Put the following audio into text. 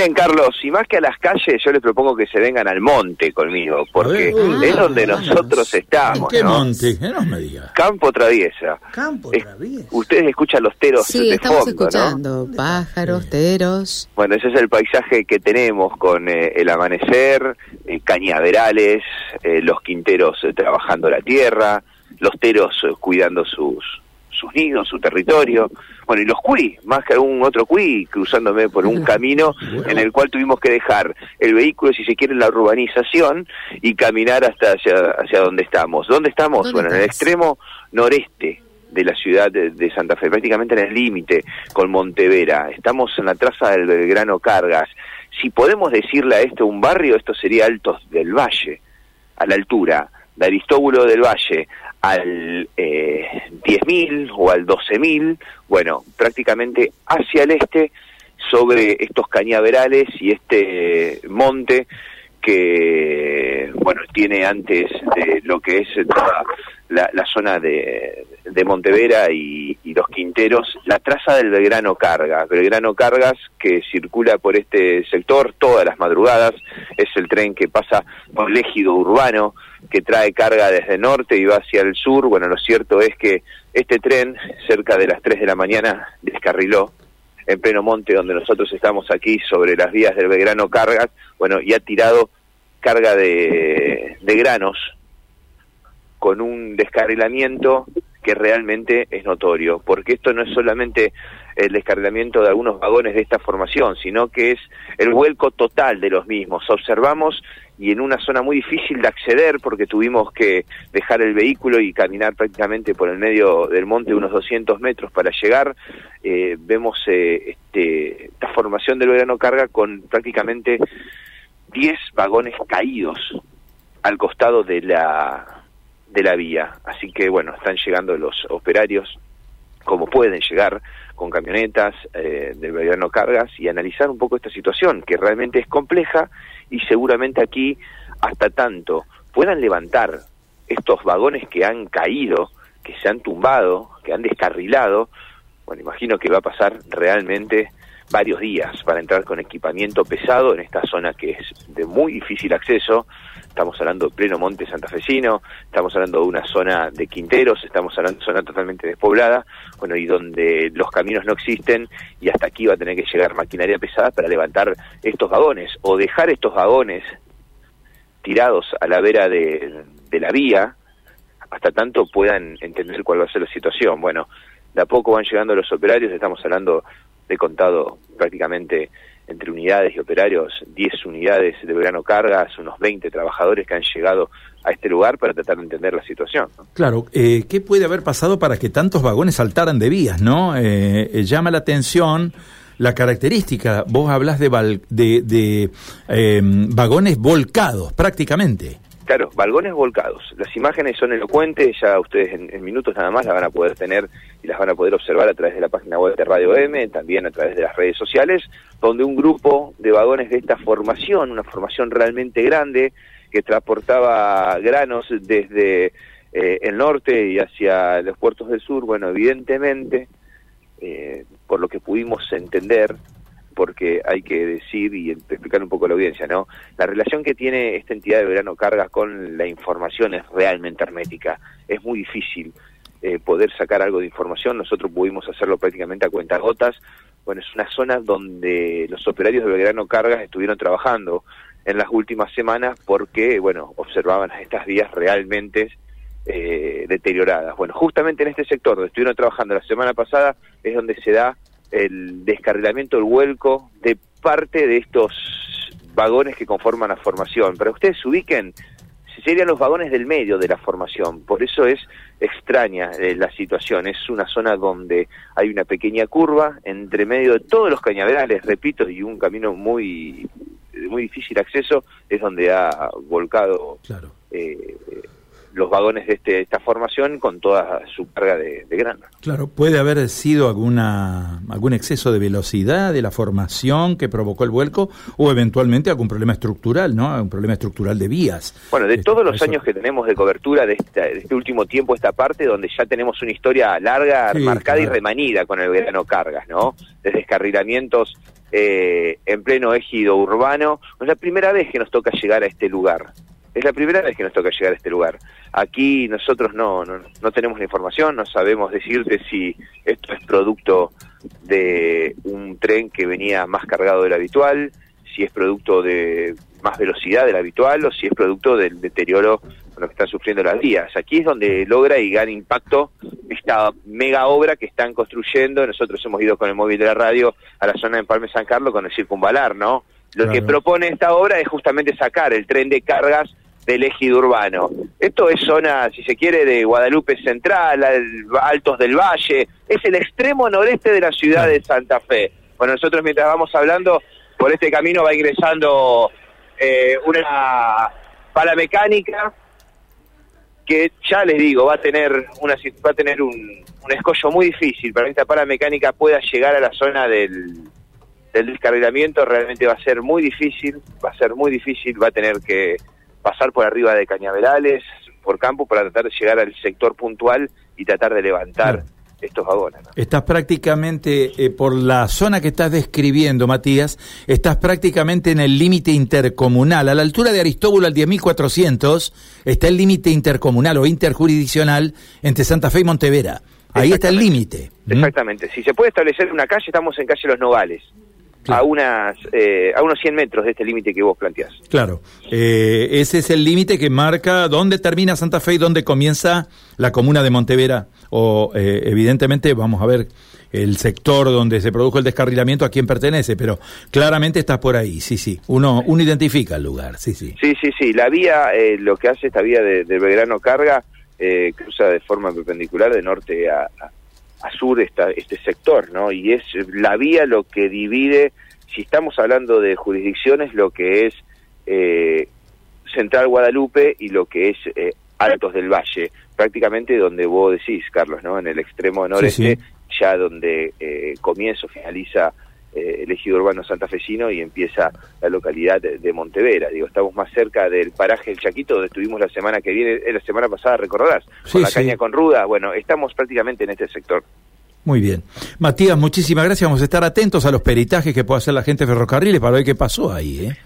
Bien, Carlos, y más que a las calles, yo les propongo que se vengan al monte conmigo, porque es donde nosotros estamos. ¿Qué ¿no? monte? ¿Qué no me diga? Campo Traviesa. Campo Es- Traviesa. ustedes escuchan los teros Sí, de estamos fondo, ¿no? escuchando pájaros, teros. Bueno, ese es el paisaje que tenemos con eh, el amanecer, eh, cañaverales, eh, los quinteros eh, trabajando la tierra, los teros eh, cuidando sus, sus nidos, su territorio. Bueno, y los cuí, más que algún otro cuí, cruzándome por un camino en el cual tuvimos que dejar el vehículo, si se quiere, en la urbanización y caminar hasta hacia, hacia donde estamos. ¿Dónde estamos? ¿Dónde bueno, en el extremo noreste de la ciudad de, de Santa Fe, prácticamente en el límite con Montevera. Estamos en la traza del Belgrano Cargas. Si podemos decirle a esto un barrio, esto sería Altos del Valle, a la altura de Aristóbulo del Valle al eh, 10.000 o al 12.000, bueno, prácticamente hacia el este, sobre estos cañaverales y este monte que, bueno, tiene antes de lo que es toda la, la zona de, de Montevera y, los Quinteros, la traza del Belgrano Cargas. Belgrano Cargas que circula por este sector todas las madrugadas, es el tren que pasa por el ejido urbano, que trae carga desde el norte y va hacia el sur. Bueno, lo cierto es que este tren, cerca de las 3 de la mañana, descarriló en pleno monte donde nosotros estamos aquí sobre las vías del Belgrano Cargas, bueno, y ha tirado carga de, de granos con un descarrilamiento que realmente es notorio, porque esto no es solamente el descarrilamiento de algunos vagones de esta formación, sino que es el vuelco total de los mismos. Observamos y en una zona muy difícil de acceder porque tuvimos que dejar el vehículo y caminar prácticamente por el medio del monte unos 200 metros para llegar, eh, vemos eh, este, esta formación del verano carga con prácticamente 10 vagones caídos al costado de la de la vía. Así que bueno, están llegando los operarios como pueden llegar con camionetas eh, del Belgrano Cargas y analizar un poco esta situación que realmente es compleja y seguramente aquí hasta tanto puedan levantar estos vagones que han caído, que se han tumbado, que han descarrilado, bueno, imagino que va a pasar realmente varios días para entrar con equipamiento pesado en esta zona que es de muy difícil acceso. Estamos hablando de pleno monte santafesino, estamos hablando de una zona de quinteros, estamos hablando de zona totalmente despoblada, bueno, y donde los caminos no existen y hasta aquí va a tener que llegar maquinaria pesada para levantar estos vagones o dejar estos vagones tirados a la vera de, de la vía hasta tanto puedan entender cuál va a ser la situación. Bueno, de a poco van llegando los operarios, estamos hablando de contado prácticamente entre unidades y operarios, 10 unidades de verano cargas, unos 20 trabajadores que han llegado a este lugar para tratar de entender la situación. Claro, eh, ¿qué puede haber pasado para que tantos vagones saltaran de vías, no? Eh, eh, llama la atención la característica, vos hablas de, de, de, eh, vagones volcados prácticamente. Claro, vagones volcados. Las imágenes son elocuentes, ya ustedes en, en minutos nada más las van a poder tener y las van a poder observar a través de la página web de Radio M, también a través de las redes sociales, donde un grupo de vagones de esta formación, una formación realmente grande, que transportaba granos desde eh, el norte y hacia los puertos del sur, bueno, evidentemente, eh, por lo que pudimos entender, porque hay que decir y explicar un poco a la audiencia, ¿no? La relación que tiene esta entidad de verano cargas con la información es realmente hermética. Es muy difícil eh, poder sacar algo de información. Nosotros pudimos hacerlo prácticamente a cuentagotas. Bueno, es una zona donde los operarios de Belgrano Cargas estuvieron trabajando en las últimas semanas porque, bueno, observaban estas vías realmente eh, deterioradas. Bueno, justamente en este sector donde estuvieron trabajando la semana pasada es donde se da el descarrilamiento, el vuelco de parte de estos vagones que conforman la formación. Pero ustedes se ubiquen, serían los vagones del medio de la formación, por eso es extraña eh, la situación, es una zona donde hay una pequeña curva entre medio de todos los cañaverales, repito, y un camino muy de muy difícil acceso, es donde ha volcado Claro. eh, los vagones de este, esta formación con toda su carga de, de grano. Claro, puede haber sido alguna algún exceso de velocidad de la formación que provocó el vuelco o eventualmente algún problema estructural, ¿no? Un problema estructural de vías. Bueno, de Este, todos los eso- años que tenemos de cobertura de, esta- de este último tiempo, esta parte donde ya tenemos una historia larga, Sí, marcada y remanida con el grano cargas, ¿no? De descarrilamientos eh, en pleno ejido urbano. Es la primera vez que nos toca llegar a este lugar. Es la primera vez que nos toca llegar a este lugar. Aquí nosotros no, no, no tenemos la información, no sabemos decirte si esto es producto de un tren que venía más cargado del habitual, si es producto de más velocidad del habitual o si es producto del deterioro con lo que están sufriendo las vías. Aquí es donde logra y gana impacto esta mega obra que están construyendo. Nosotros hemos ido con el móvil de la radio a la zona de Empalme San Carlos con el circunvalar, ¿no? Lo Claro. que propone esta obra es justamente sacar el tren de cargas del ejido urbano. Esto es zona, si se quiere, de Guadalupe Central, al- Altos del Valle, es el extremo noreste de la ciudad de Santa Fe. Bueno, nosotros mientras vamos hablando, por este camino va ingresando eh, una pala mecánica que ya les digo, va a tener una va a tener un, un escollo muy difícil para que esta pala mecánica pueda llegar a la zona del, del descarrilamiento, realmente va a ser muy difícil, va a ser muy difícil, va a tener que pasar por arriba de cañaverales, por campo, para tratar de llegar al sector puntual y tratar de levantar estos vagones. ¿no? Estás prácticamente, eh, por la zona que estás describiendo, Matías, estás prácticamente en el límite intercomunal. A la altura de Aristóbulo al 10.400 está el límite intercomunal o interjurisdiccional entre Santa Fe y Montevera. Ahí está el Exactamente. límite. ¿Mm? Exactamente. Si se puede establecer una calle, estamos en calle Los Nogales, Claro. a, unas, eh, a unos 100 metros de este límite que vos planteás. Claro, eh, ese es el límite que marca dónde termina Santa Fe y dónde comienza la comuna de Montevera. O eh, evidentemente vamos a ver el sector donde se produjo el descarrilamiento a quién pertenece, pero claramente estás por ahí, sí, sí. Uno, uno identifica el lugar, sí, sí. Sí, sí, sí. La vía, eh, lo que hace esta vía de, de Belgrano Carga, eh, cruza de forma perpendicular de norte a, a- a sur esta, este sector, ¿no? Y es la vía lo que divide, si estamos hablando de jurisdicciones, lo que es eh, Central Guadalupe y lo que es eh, Altos del Valle, prácticamente donde vos decís, Carlos, ¿no? En el extremo noreste, sí. ya donde eh, comienza o finaliza eh, el ejido urbano santafesino y empieza la localidad de, de Montevera. Digo, estamos más cerca del paraje El Chaquito, donde estuvimos la semana que viene, eh, la semana pasada, recordarás, Sí, con la sí. caña con ruda. Bueno, estamos prácticamente en este sector. Muy bien. Matías, muchísimas gracias. Vamos a estar atentos a los peritajes que pueda hacer la gente de ferrocarriles para ver qué pasó ahí, ¿eh?